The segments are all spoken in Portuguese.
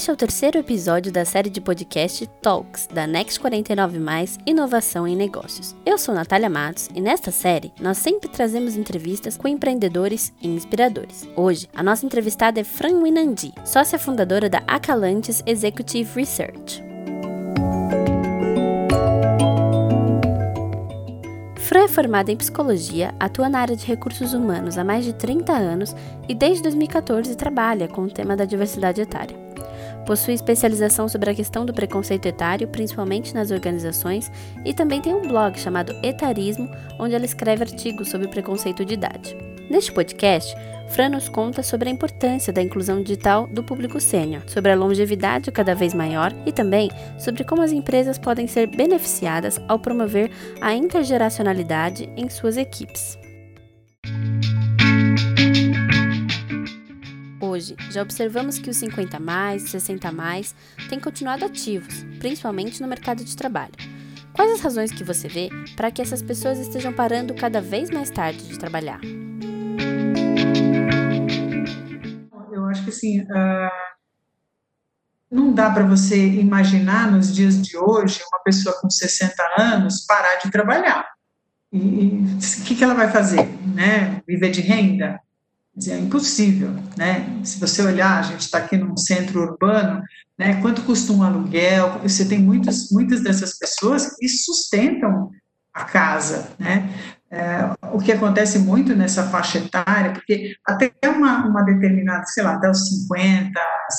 Este é o terceiro episódio da série de podcast Talks da Next 49 Inovação em Negócios. Eu sou Natália Matos e nesta série nós sempre trazemos entrevistas com empreendedores e inspiradores. Hoje, a nossa entrevistada é Fran Winandi, sócia fundadora da Acalantes Executive Research. Fran é formada em psicologia, atua na área de recursos humanos há mais de 30 anos e desde 2014 trabalha com o tema da diversidade etária. Possui especialização sobre a questão do preconceito etário, principalmente nas organizações, e também tem um blog chamado Etarismo, onde ela escreve artigos sobre preconceito de idade. Neste podcast, Fran nos conta sobre a importância da inclusão digital do público sênior, sobre a longevidade cada vez maior e também sobre como as empresas podem ser beneficiadas ao promover a intergeracionalidade em suas equipes. Hoje, já observamos que os 50 mais, 60 mais têm continuado ativos, principalmente no mercado de trabalho. Quais as razões que você vê para que essas pessoas estejam parando cada vez mais tarde de trabalhar? Eu acho que assim, uh, não dá para você imaginar nos dias de hoje uma pessoa com 60 anos parar de trabalhar. E o que, que ela vai fazer? Né? Viver de renda? É impossível, né? Se você olhar, a gente está aqui num centro urbano, né? Quanto custa um aluguel? Você tem muitas, muitas dessas pessoas que sustentam a casa, né? É, o que acontece muito nessa faixa etária, porque até uma, uma determinada, sei lá, até os 50,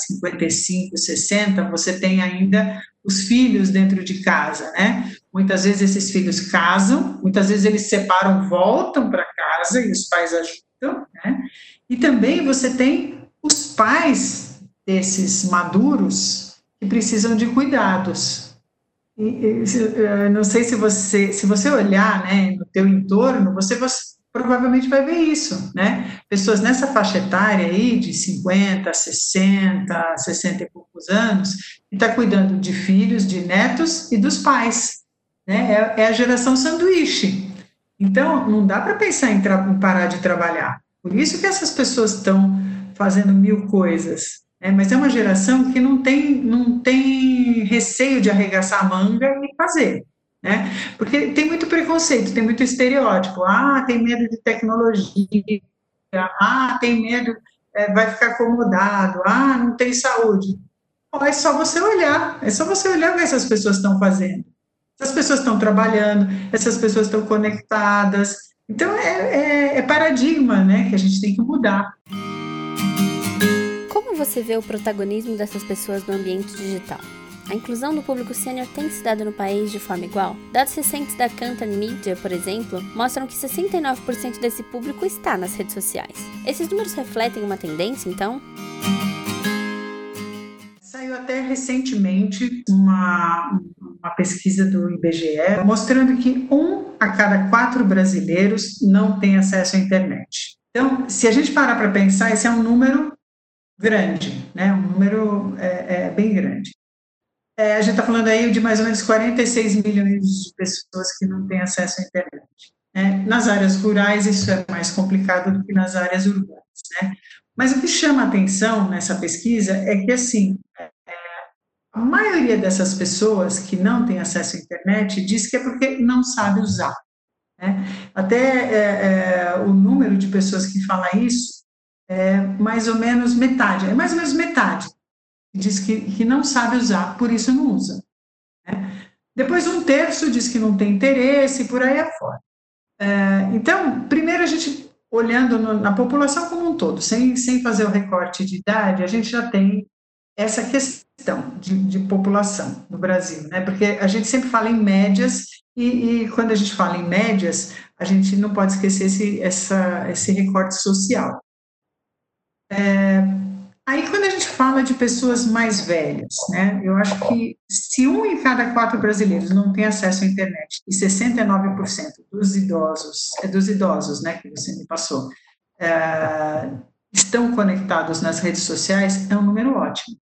55, 60, você tem ainda os filhos dentro de casa, né? Muitas vezes esses filhos casam, muitas vezes eles separam, voltam para casa e os pais ajudam, né? E também você tem os pais desses maduros que precisam de cuidados. E, e, não sei se você, se você olhar, né, no teu entorno, você, você provavelmente vai ver isso, né? Pessoas nessa faixa etária aí, de 50, 60, 60 e poucos anos, que está cuidando de filhos, de netos e dos pais, né? É, é a geração sanduíche. Então, não dá para pensar em, em parar de trabalhar. Por isso que essas pessoas estão fazendo mil coisas. Né? Mas é uma geração que não tem, não tem receio de arregaçar a manga e fazer. Né? Porque tem muito preconceito, tem muito estereótipo. Ah, tem medo de tecnologia. Ah, tem medo, é, vai ficar acomodado. Ah, não tem saúde. é só você olhar, é só você olhar o que essas pessoas estão fazendo. Essas pessoas estão trabalhando, essas pessoas estão conectadas, então, é, é, é paradigma né, que a gente tem que mudar. Como você vê o protagonismo dessas pessoas no ambiente digital? A inclusão do público sênior tem se dado no país de forma igual? Dados recentes da Canton Media, por exemplo, mostram que 69% desse público está nas redes sociais. Esses números refletem uma tendência, então? Saiu até recentemente uma, uma pesquisa do IBGE mostrando que um a cada quatro brasileiros não tem acesso à internet. Então, se a gente parar para pensar, esse é um número grande, né? um número é, é bem grande. É, a gente está falando aí de mais ou menos 46 milhões de pessoas que não têm acesso à internet. Né? Nas áreas rurais, isso é mais complicado do que nas áreas urbanas. Né? Mas o que chama atenção nessa pesquisa é que, assim, a maioria dessas pessoas que não têm acesso à internet diz que é porque não sabe usar. Né? Até é, é, o número de pessoas que fala isso é mais ou menos metade, é mais ou menos metade. Diz que, que não sabe usar, por isso não usa. Né? Depois um terço diz que não tem interesse, por aí afora. É, então, primeiro a gente, olhando no, na população como um todo, sem, sem fazer o recorte de idade, a gente já tem essa questão de, de, população no Brasil, né? Porque a gente sempre fala em médias e, e, quando a gente fala em médias, a gente não pode esquecer esse, essa, esse recorte social. É, aí, quando a gente fala de pessoas mais velhas, né? Eu acho que se um em cada quatro brasileiros não tem acesso à internet e 69% dos idosos, é dos idosos, né? Que você me passou. É, estão conectados nas redes sociais é um número ótimo.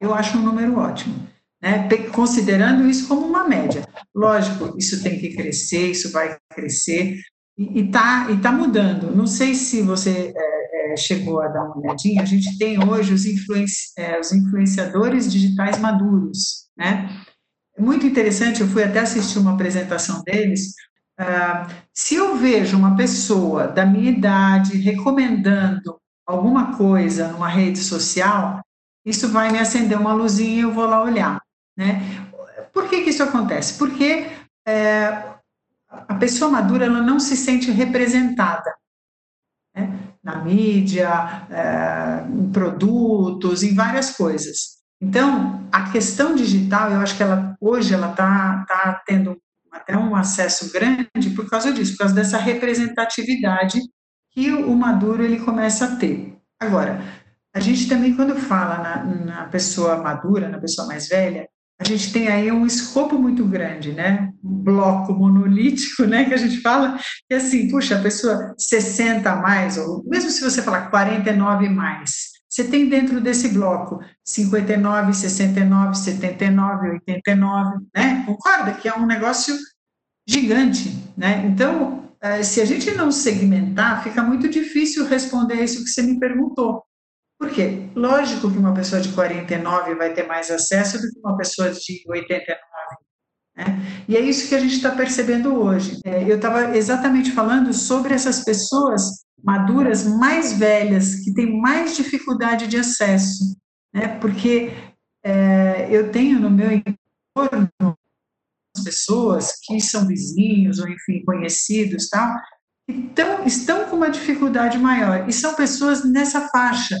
Eu acho um número ótimo. Né, considerando isso como uma média. Lógico, isso tem que crescer, isso vai crescer, e está e tá mudando. Não sei se você é, é, chegou a dar uma olhadinha, a gente tem hoje os, influenci, é, os influenciadores digitais maduros, né? Muito interessante, eu fui até assistir uma apresentação deles. Uh, se eu vejo uma pessoa da minha idade recomendando alguma coisa numa rede social, isso vai me acender uma luzinha e eu vou lá olhar, né? Por que, que isso acontece? Porque é, a pessoa madura ela não se sente representada né? na mídia, é, em produtos, em várias coisas. Então, a questão digital, eu acho que ela hoje ela está tá tendo até um acesso grande por causa disso, por causa dessa representatividade que o maduro ele começa a ter. Agora, a gente também quando fala na, na pessoa madura, na pessoa mais velha, a gente tem aí um escopo muito grande, né? Um bloco monolítico, né? Que a gente fala, que assim, puxa, a pessoa 60 a mais, ou mesmo se você falar 49 mais, você tem dentro desse bloco 59, 69, 79, 89, né? Concorda que é um negócio gigante, né? Então, eh, se a gente não segmentar, fica muito difícil responder isso que você me perguntou. Por quê? Lógico que uma pessoa de 49 vai ter mais acesso do que uma pessoa de 89. Né? E é isso que a gente está percebendo hoje. É, eu estava exatamente falando sobre essas pessoas maduras mais velhas, que têm mais dificuldade de acesso. Né? Porque é, eu tenho no meu entorno pessoas que são vizinhos ou, enfim, conhecidos, tal, então, estão com uma dificuldade maior. E são pessoas nessa faixa,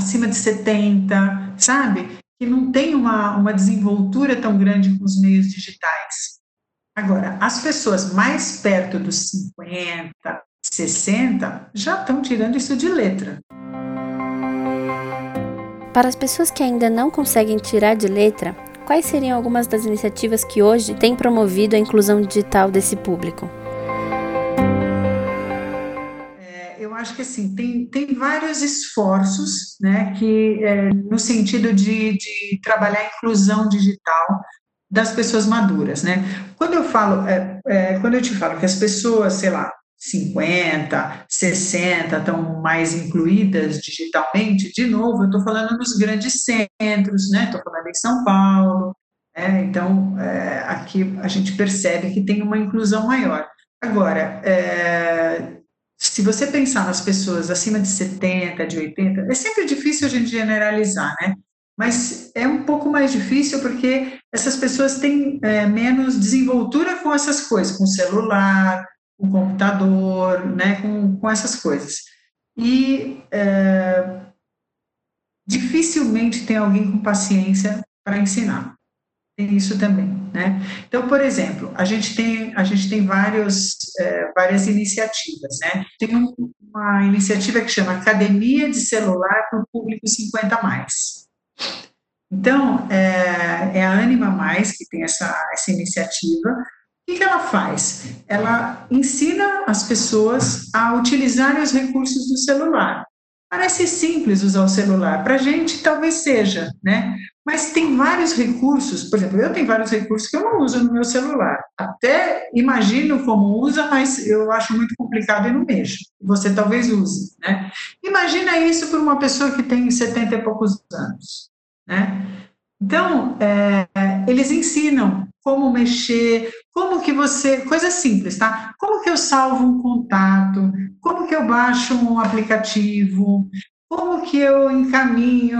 acima de 70, sabe? Que não tem uma, uma desenvoltura tão grande com os meios digitais. Agora, as pessoas mais perto dos 50, 60 já estão tirando isso de letra. Para as pessoas que ainda não conseguem tirar de letra, quais seriam algumas das iniciativas que hoje têm promovido a inclusão digital desse público? Acho que assim, tem, tem vários esforços, né, que é, no sentido de, de trabalhar a inclusão digital das pessoas maduras, né? Quando eu falo, é, é, quando eu te falo que as pessoas, sei lá, 50, 60 estão mais incluídas digitalmente, de novo, eu estou falando nos grandes centros, né? Estou falando em São Paulo, né? então é, aqui a gente percebe que tem uma inclusão maior. Agora, é, se você pensar nas pessoas acima de 70, de 80, é sempre difícil a gente generalizar, né? Mas é um pouco mais difícil porque essas pessoas têm é, menos desenvoltura com essas coisas, com celular, com computador, né? Com, com essas coisas. E é, dificilmente tem alguém com paciência para ensinar isso também, né? Então, por exemplo, a gente tem a gente tem vários é, várias iniciativas, né? Tem um, uma iniciativa que chama Academia de Celular para o Público 50 mais. Então, é, é, a Anima Mais que tem essa essa iniciativa. O que, que ela faz? Ela ensina as pessoas a utilizarem os recursos do celular. Parece simples usar o celular, para a gente talvez seja, né? Mas tem vários recursos, por exemplo, eu tenho vários recursos que eu não uso no meu celular. Até imagino como usa, mas eu acho muito complicado e não mexo. Você talvez use, né? Imagina isso para uma pessoa que tem 70 e poucos anos, né? Então, é, eles ensinam como mexer, como que você, coisa simples, tá? Como que eu salvo um contato, como que eu baixo um aplicativo, como que eu encaminho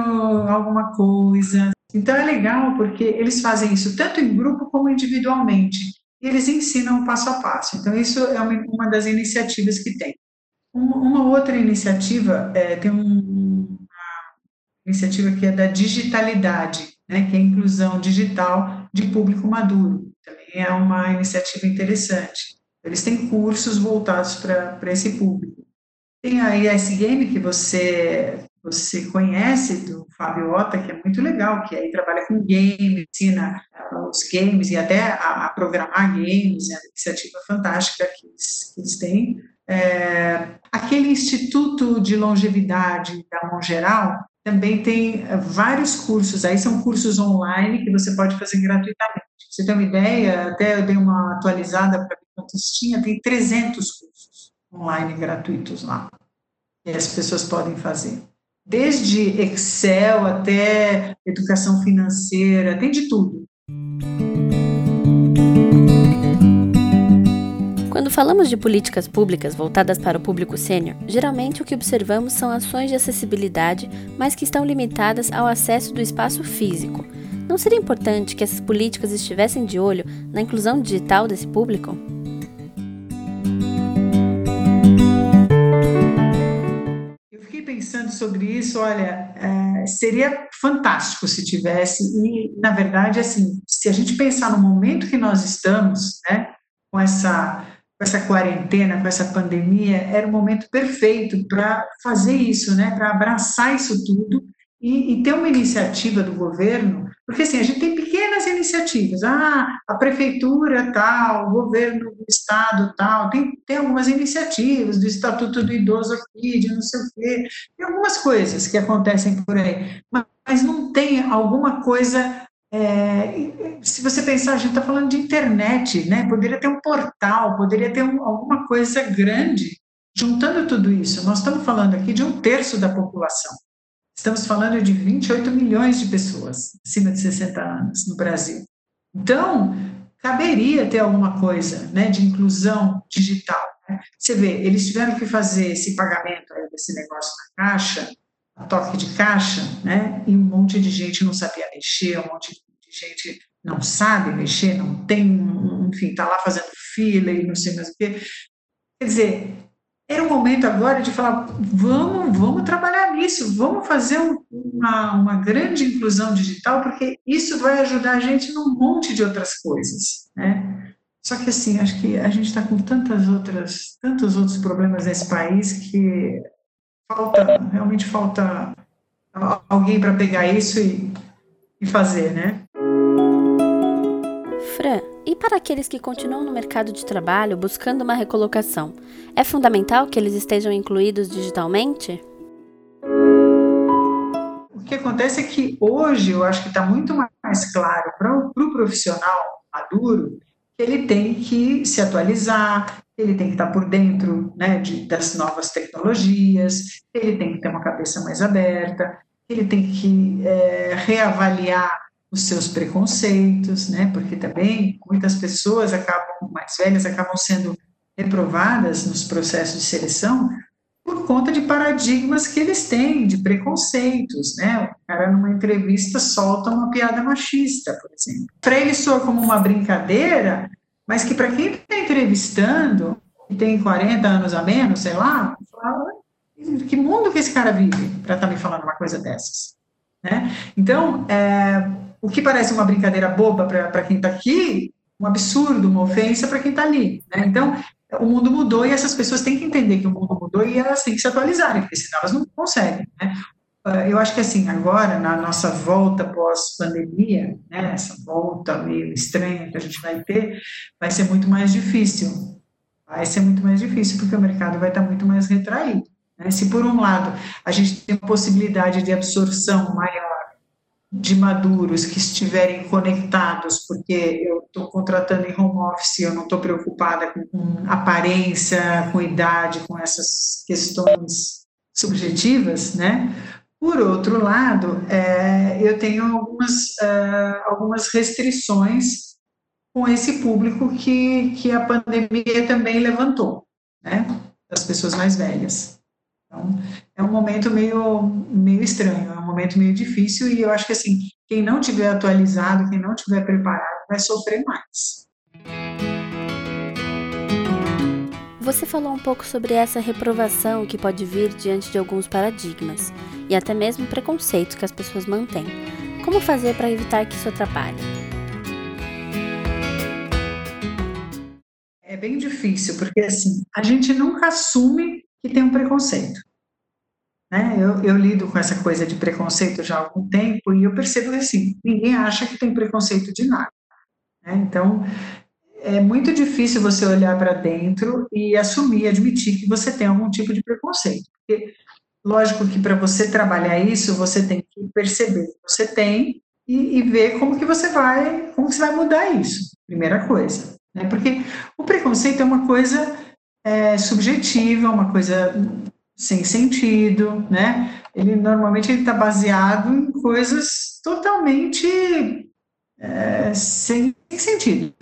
alguma coisa. Então é legal porque eles fazem isso tanto em grupo como individualmente. E eles ensinam passo a passo. Então isso é uma, das iniciativas que tem. Uma, outra iniciativa, é, tem um, uma iniciativa que é da digitalidade, né, que é a inclusão digital de público maduro. Também é uma iniciativa interessante. Eles têm cursos voltados para esse público. Tem a ISGame, que você, você conhece, do Fábio Ota, que é muito legal, que aí trabalha com games, ensina uh, os games e até a, a, programar games, é uma iniciativa fantástica que eles, que eles têm. É, aquele Instituto de Longevidade da Mão Geral também tem vários cursos, aí são cursos online que você pode fazer gratuitamente. Você tem uma ideia, até eu dei uma atualizada para ver quantos tinha, tem 300 cursos online gratuitos lá. que as pessoas podem fazer. Desde Excel até educação financeira, tem de tudo. Quando falamos de políticas públicas voltadas para o público sênior, geralmente o que observamos são ações de acessibilidade, mas que estão limitadas ao acesso do espaço físico. Não seria importante que essas políticas estivessem de olho na inclusão digital desse público? Pensando sobre isso, olha, é, seria fantástico se tivesse, e na verdade, assim, se a gente pensar no momento que nós estamos, né, com essa com essa quarentena, com essa pandemia, era o momento perfeito para fazer isso, né? para abraçar isso tudo e, e, ter uma iniciativa do governo, porque assim, a gente tem iniciativas, ah, a prefeitura tal, o governo do estado tal, tem, tem algumas iniciativas do Estatuto do Idoso aqui, de não sei o quê, tem algumas coisas que acontecem por aí, mas, não tem alguma coisa é, se você pensar, a gente está falando de internet, né? Poderia ter um portal, poderia ter um, alguma coisa grande juntando tudo isso. Nós estamos falando aqui de um terço da população. Estamos falando de 28 milhões de pessoas acima de 60 anos no Brasil. Então, caberia ter alguma coisa né, de inclusão digital. Né? Você vê, eles tiveram que fazer esse pagamento aí desse negócio na caixa, a toque de caixa, né? E um monte de gente não sabia mexer, um monte de gente não sabe mexer, não tem, enfim, está lá fazendo fila e não sei mais o quê. Quer dizer, era o momento agora de falar, vamos, vamos trabalhar nisso, vamos fazer uma, uma grande inclusão digital, porque isso vai ajudar a gente num monte de outras coisas, né? Só que assim, acho que a gente está com tantas outras, tantos outros problemas nesse país que falta, realmente falta alguém para pegar isso e, e fazer, né? Para aqueles que continuam no mercado de trabalho buscando uma recolocação, é fundamental que eles estejam incluídos digitalmente? O que acontece é que hoje eu acho que está muito mais claro para o pro profissional maduro que ele tem que se atualizar, ele tem que estar por dentro né, de, das novas tecnologias, ele tem que ter uma cabeça mais aberta, ele tem que é, reavaliar os seus preconceitos, né, porque também muitas pessoas acabam, mais velhas, acabam sendo reprovadas nos processos de seleção por conta de paradigmas que eles têm, de preconceitos, né? O cara numa entrevista solta uma piada machista, por exemplo. Para ele soa como uma brincadeira, mas que para quem está entrevistando, que tem 40 anos a menos, sei lá, fala, que mundo que esse cara vive para estar tá me falando uma coisa dessas? Né? Então, é, o que parece uma brincadeira boba para quem está aqui, um absurdo, uma ofensa para quem está ali. Né? Então, o mundo mudou e essas pessoas têm que entender que o mundo mudou e elas têm que se atualizarem, porque senão elas não conseguem. Né? Eu acho que assim, agora, na nossa volta pós-pandemia, né, essa volta meio estranha que a gente vai ter, vai ser muito mais difícil. Vai ser muito mais difícil, porque o mercado vai estar muito mais retraído. Né? Se, por um lado, a gente tem possibilidade de absorção maior de maduros que estiverem conectados, porque eu estou contratando em home office, eu não estou preocupada com, com aparência, com idade, com essas questões subjetivas, né? Por outro lado, é, eu tenho algumas, é, algumas restrições com esse público que, que a pandemia também levantou, né, das pessoas mais velhas. Então, é um momento meio, meio estranho, é um momento meio difícil e eu acho que, assim, quem não tiver atualizado, quem não tiver preparado, vai sofrer mais. Você falou um pouco sobre essa reprovação que pode vir diante de alguns paradigmas e até mesmo preconceitos que as pessoas mantêm. Como fazer para evitar que isso atrapalhe? É bem difícil, porque assim, a gente nunca assume que tem um preconceito. Né? Eu, eu, lido com essa coisa de preconceito já há algum tempo e eu percebo que assim, ninguém acha que tem preconceito de nada. Né? Então, é muito difícil você olhar para dentro e assumir, admitir que você tem algum tipo de preconceito. Porque, lógico que para você trabalhar isso, você tem que perceber que você tem e, e, ver como que você vai, como que você vai mudar isso. Primeira coisa, né? Porque o preconceito é uma coisa é, subjetiva, uma coisa sem sentido, né? Ele normalmente está baseado em coisas totalmente é, sem, sem sentido.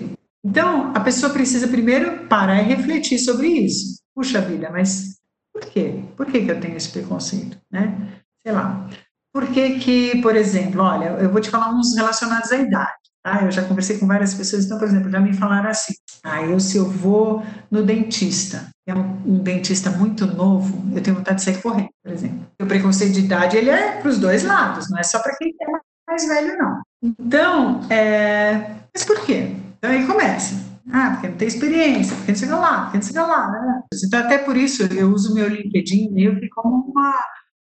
Então, a pessoa precisa primeiro parar e refletir sobre isso. Puxa vida, mas por quê? Por que, que eu tenho esse preconceito, né? Sei lá. Por que que, por exemplo, olha, eu vou te falar uns relacionados à idade, tá? Eu já conversei com várias pessoas, então, por exemplo, já me falaram assim, ah, eu se eu vou no dentista, é um, um, dentista muito novo, eu tenho vontade de sair correndo, por exemplo. O preconceito de idade, ele é para os dois lados, não é só para quem é mais velho, não. Então, é... mas por quê? Então aí começa. Ah, porque não tem experiência, porque não sei lá, porque não sei lá. Né? Então, até por isso, eu uso meu LinkedIn meio que como uma,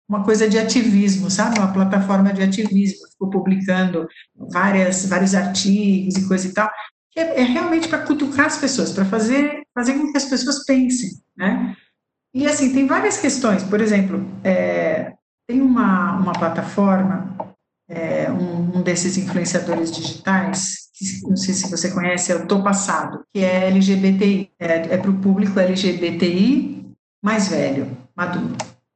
uma coisa de ativismo, sabe? Uma plataforma de ativismo. Eu fico publicando várias, vários artigos e coisa e tal. É, é realmente para cutucar as pessoas, para fazer, fazer com que as pessoas pensem, né? E, assim, tem várias questões. Por exemplo, é, tem uma, uma plataforma, é, um, um desses influenciadores digitais, não sei se você conhece, é o Tô Passado, que é LGBTI, é, é para o público LGBTI mais velho, maduro.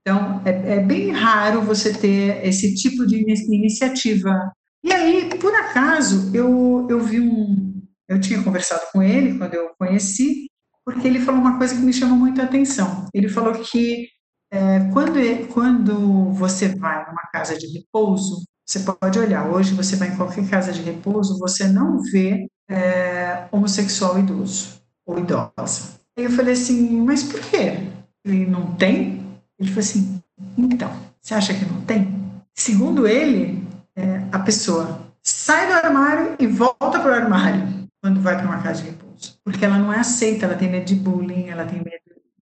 Então, é, é, bem raro você ter esse tipo de iniciativa. E aí, por acaso, eu, eu vi um. Eu tinha conversado com ele quando eu conheci, porque ele falou uma coisa que me chamou muito a atenção. Ele falou que é, quando, quando você vai numa casa de repouso, você pode olhar, hoje você vai em qualquer casa de repouso, você não vê é, homossexual idoso ou idosa. Aí eu falei assim, mas por quê? Ele não tem? Ele falou assim, então, você acha que não tem? Segundo ele, é, a pessoa sai do armário e volta para o armário quando vai para uma casa de repouso, porque ela não é aceita, ela tem medo de bullying, ela tem medo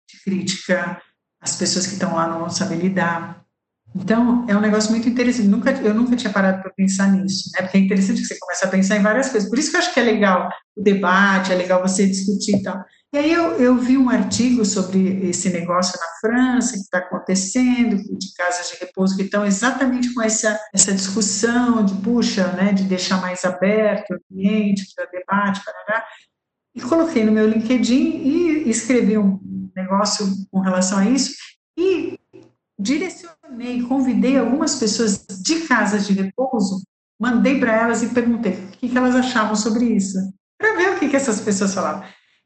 de crítica, as pessoas que estão lá não vão saber lidar. Então, é um negócio muito interessante. Nunca, eu nunca tinha parado para pensar nisso, né? Porque é interessante que você começa a pensar em várias coisas. Por isso que eu acho que é legal o debate, é legal você discutir e tal. E aí eu, eu vi um artigo sobre esse negócio na França que está acontecendo, de casas de repouso que estão exatamente com essa, essa discussão de, puxa, né, de deixar mais aberto o ambiente para debate, parará. E coloquei no meu LinkedIn e escrevi um negócio com relação a isso. E direcionei, convidei algumas pessoas de casas de repouso, mandei para elas e perguntei o que, elas achavam sobre isso, para ver o que essas pessoas falavam.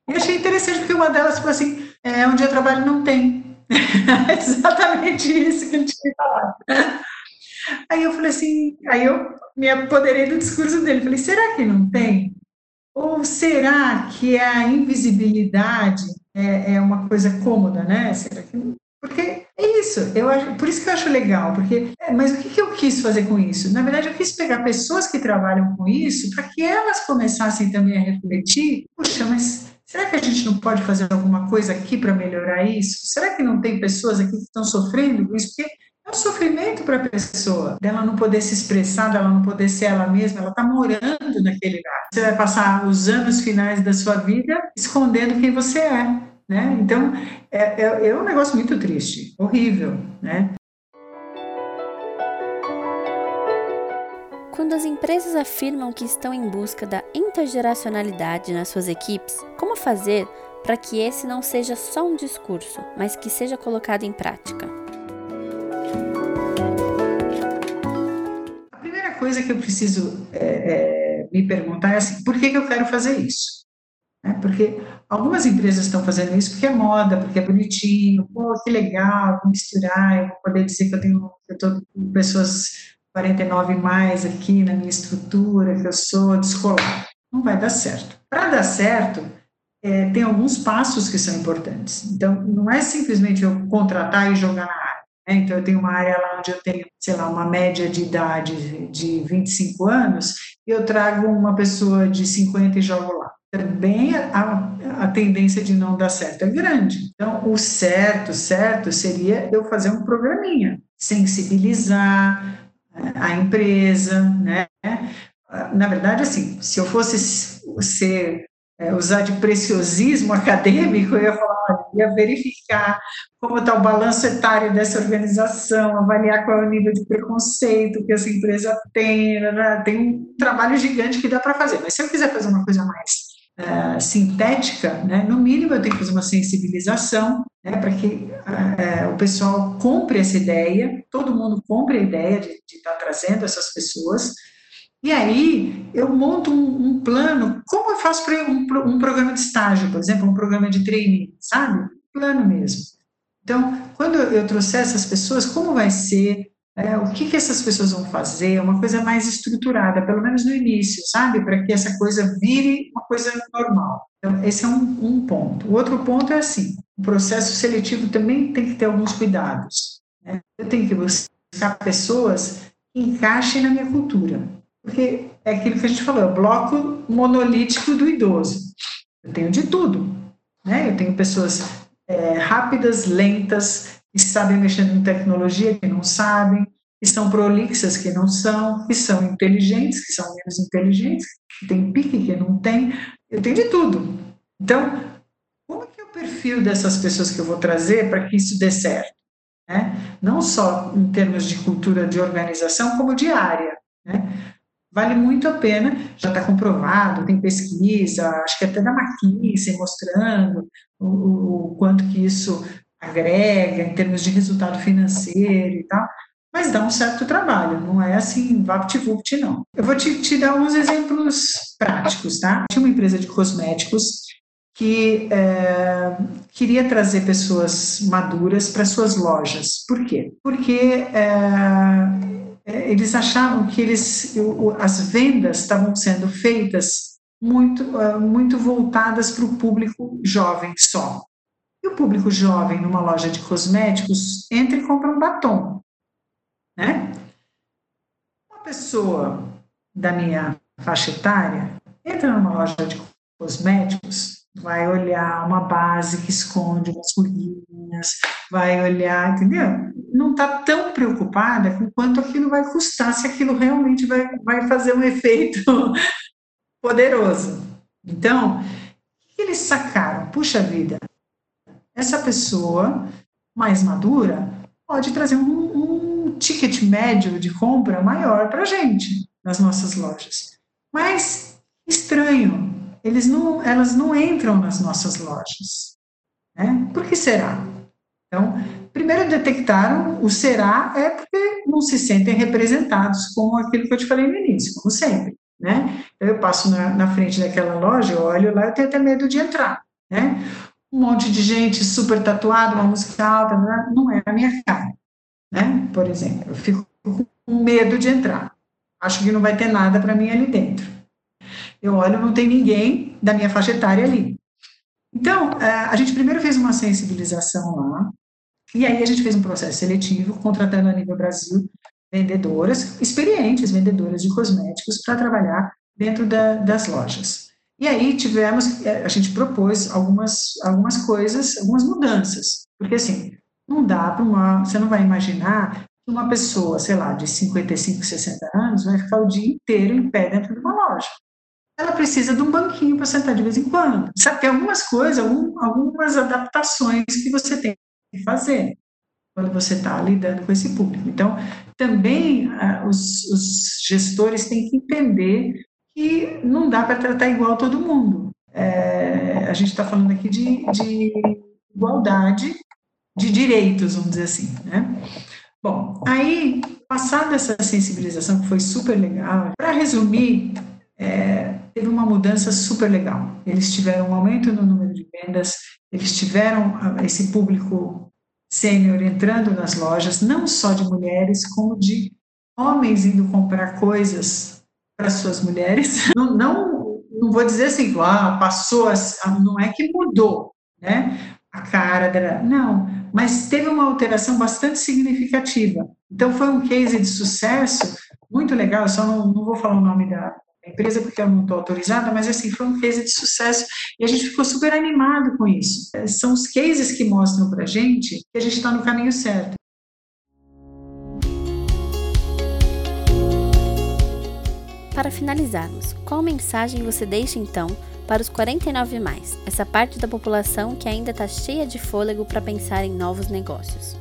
E achei interessante porque uma delas falou assim: é, onde eu trabalho não tem. Exatamente isso que ele tinha falado. Aí eu falei assim, aí eu me apoderei do discurso dele. Falei, será que não tem? Ou será que a invisibilidade é, é uma coisa cômoda, né? Será que não? Porque é isso, eu acho, por isso que eu acho legal, porque, é, mas o que, que eu quis fazer com isso? Na verdade, eu quis pegar pessoas que trabalham com isso para que elas começassem também a refletir, puxa, mas será que a gente não pode fazer alguma coisa aqui para melhorar isso? Será que não tem pessoas aqui que estão sofrendo com isso? Porque é um sofrimento para a pessoa, dela não poder se expressar, dela não poder ser ela mesma, ela está morando naquele lugar. Você vai passar os anos finais da sua vida escondendo quem você é. Né? Então, é, é, é um negócio muito triste, horrível. Né? Quando as empresas afirmam que estão em busca da intergeracionalidade nas suas equipes, como fazer para que esse não seja só um discurso, mas que seja colocado em prática? A primeira coisa que eu preciso é, é, me perguntar é assim: por que, que eu quero fazer isso? Né? Porque algumas empresas estão fazendo isso porque é moda, porque é bonitinho, pô, que legal, vou misturar, eu vou poder dizer que eu tenho eu tô com pessoas 49 mais aqui na minha estrutura, que eu sou descolado. Não vai dar certo. Para dar certo, é, tem alguns passos que são importantes. Então, não é simplesmente eu contratar e jogar na área. Né? Então, eu tenho uma área lá onde eu tenho, sei lá, uma média de idade de 25 anos, e eu trago uma pessoa de 50 e jogo lá também a, a tendência de não dar certo é grande. Então, o certo, certo seria eu fazer um programinha, sensibilizar a empresa, né? Na verdade, assim, se eu fosse ser é, usar de preciosismo acadêmico, eu ia falar, olha, ia verificar como está o balanço etário dessa organização, avaliar qual é o nível de preconceito que essa empresa tem, né? tem um trabalho gigante que dá para fazer. Mas se eu quiser fazer uma coisa mais uh, sintética, né, no mínimo eu tenho que fazer uma sensibilização né, para que uh, o pessoal compre essa ideia, todo mundo compre a ideia de, estar tá trazendo essas pessoas. E aí eu monto um, um plano, como eu faço para um, um, programa de estágio, por exemplo, um programa de treino, sabe? Plano mesmo. Então, quando eu trouxer essas pessoas, como vai ser? É, o que, que essas pessoas vão fazer? Uma coisa mais estruturada, pelo menos no início, sabe? Para que essa coisa vire uma coisa normal. Então, esse é um, um, ponto. O outro ponto é assim: o processo seletivo também tem que ter alguns cuidados. Né? Eu tenho que buscar pessoas que encaixem na minha cultura. Porque é aquilo que a gente falou, é o bloco monolítico do idoso. Eu tenho de tudo. Né? Eu tenho pessoas é, rápidas, lentas, que sabem mexer em tecnologia, que não sabem, que são prolixas, que não são, que são inteligentes, que são menos inteligentes, que tem pique, que não tem. Eu tenho de tudo. Então, como é que é o perfil dessas pessoas que eu vou trazer para que isso dê certo? Né? Não só em termos de cultura de organização, como de área. Né? Vale muito a pena, já está comprovado, tem pesquisa, acho que até da McKinsey mostrando o, o quanto que isso agrega em termos de resultado financeiro e tal, mas dá um certo trabalho, não é assim, vapt-vupt, não. Eu vou te, te, dar uns exemplos práticos, tá? Tinha uma empresa de cosméticos que é, queria trazer pessoas maduras para suas lojas. Por quê? Porque é, é eles achavam que eles, as vendas estavam sendo feitas muito, é, muito voltadas para o público jovem só. E o público jovem numa loja de cosméticos entra e compra um batom, né? Uma pessoa da minha faixa etária entra numa loja de cosméticos, vai olhar uma base que esconde umas ruguinhas, vai olhar, entendeu? Não está tão preocupada com quanto aquilo vai custar, se aquilo realmente vai, vai fazer um efeito poderoso. Então, que eles sacaram? Puxa vida, essa pessoa mais madura pode trazer um, um ticket médio de compra maior para a gente nas nossas lojas. Mas estranho, eles não, elas não entram nas nossas lojas. Né? Por que será? Então, primeiro detectaram o será é porque não se sentem representados com aquilo que eu te falei no início, como sempre. Né? Então, eu passo na, na frente daquela loja, eu olho lá, eu tenho até medo de entrar. Né? Um monte de gente super tatuada, uma música alta, né? não é a minha cara, né? Por exemplo, eu fico com medo de entrar. Acho que não vai ter nada para mim ali dentro. Eu olho, não tem ninguém da minha faixa etária ali. Então, é, a gente primeiro fez uma sensibilização lá, e aí a gente fez um processo seletivo, contratando a nível Brasil vendedoras, experientes vendedoras de cosméticos, para trabalhar dentro da, das lojas. E aí tivemos, é, a gente propôs algumas, algumas coisas, algumas mudanças, porque assim, não dá para uma, você não vai imaginar que uma pessoa, sei lá, de 55, 60 anos vai ficar o dia inteiro em pé dentro de uma loja. Ela precisa de um banquinho para sentar de vez em quando. Sabe, tem algumas coisas, algumas adaptações que você tem que fazer quando você está lidando com esse público. Então, também ah, os, os gestores têm que entender que não dá para tratar igual todo mundo. É, a gente está falando aqui de, de, igualdade de direitos, vamos dizer assim, né? Bom, aí, passada essa sensibilização, que foi super legal, para resumir, é, teve uma mudança super legal. Eles tiveram um aumento no número de vendas, eles tiveram ah, esse público sênior entrando nas lojas, não só de mulheres, como de homens indo comprar coisas para suas mulheres. Não, não, não vou dizer assim, ah, passou, não é que mudou, né? A cara dela, não, mas teve uma alteração bastante significativa. Então, foi um case de sucesso muito legal. Eu só não, não vou falar o nome da empresa porque eu não estou autorizada, mas assim, foi um case de sucesso e a gente ficou super animado com isso. São os cases que mostram para a gente que a gente está no caminho certo. Para finalizarmos, qual mensagem você deixa então para os 49 mais, essa parte da população que ainda está cheia de fôlego para pensar em novos negócios?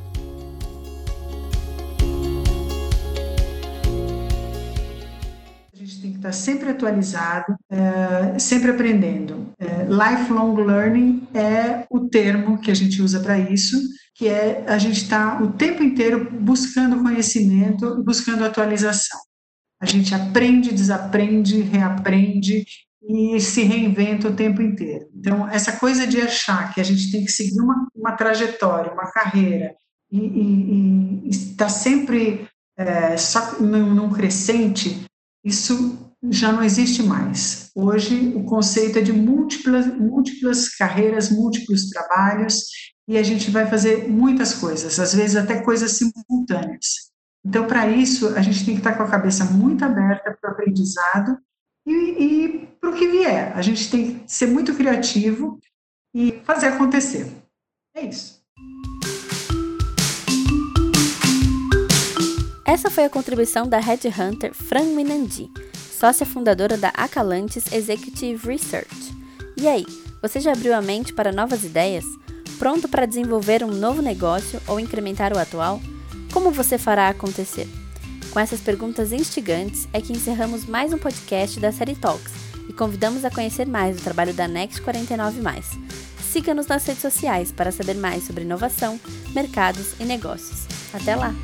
Estar sempre atualizado, é, sempre aprendendo. É, lifelong learning é o termo que a gente usa para isso, que é a gente está o tempo inteiro buscando conhecimento, buscando atualização. A gente aprende, desaprende, reaprende e se reinventa o tempo inteiro. Então, essa coisa de achar que a gente tem que seguir uma, uma trajetória, uma carreira, e está sempre é, só num, num crescente, isso já não existe mais. Hoje, o conceito é de múltiplas, múltiplas carreiras, múltiplos trabalhos, e a gente vai fazer muitas coisas, às vezes até coisas simultâneas. Então, para isso, a gente tem que estar com a cabeça muito aberta para o aprendizado e, e para o que vier. A gente tem que ser muito criativo e fazer acontecer. É isso. Essa foi a contribuição da Headhunter Fran Minandi, sócia fundadora da Acalantes Executive Research. E aí, você já abriu a mente para novas ideias? Pronto para desenvolver um novo negócio ou incrementar o atual? Como você fará acontecer? Com essas perguntas instigantes é que encerramos mais um podcast da série Talks e convidamos a conhecer mais o trabalho da Next 49. Siga-nos nas redes sociais para saber mais sobre inovação, mercados e negócios. Até lá!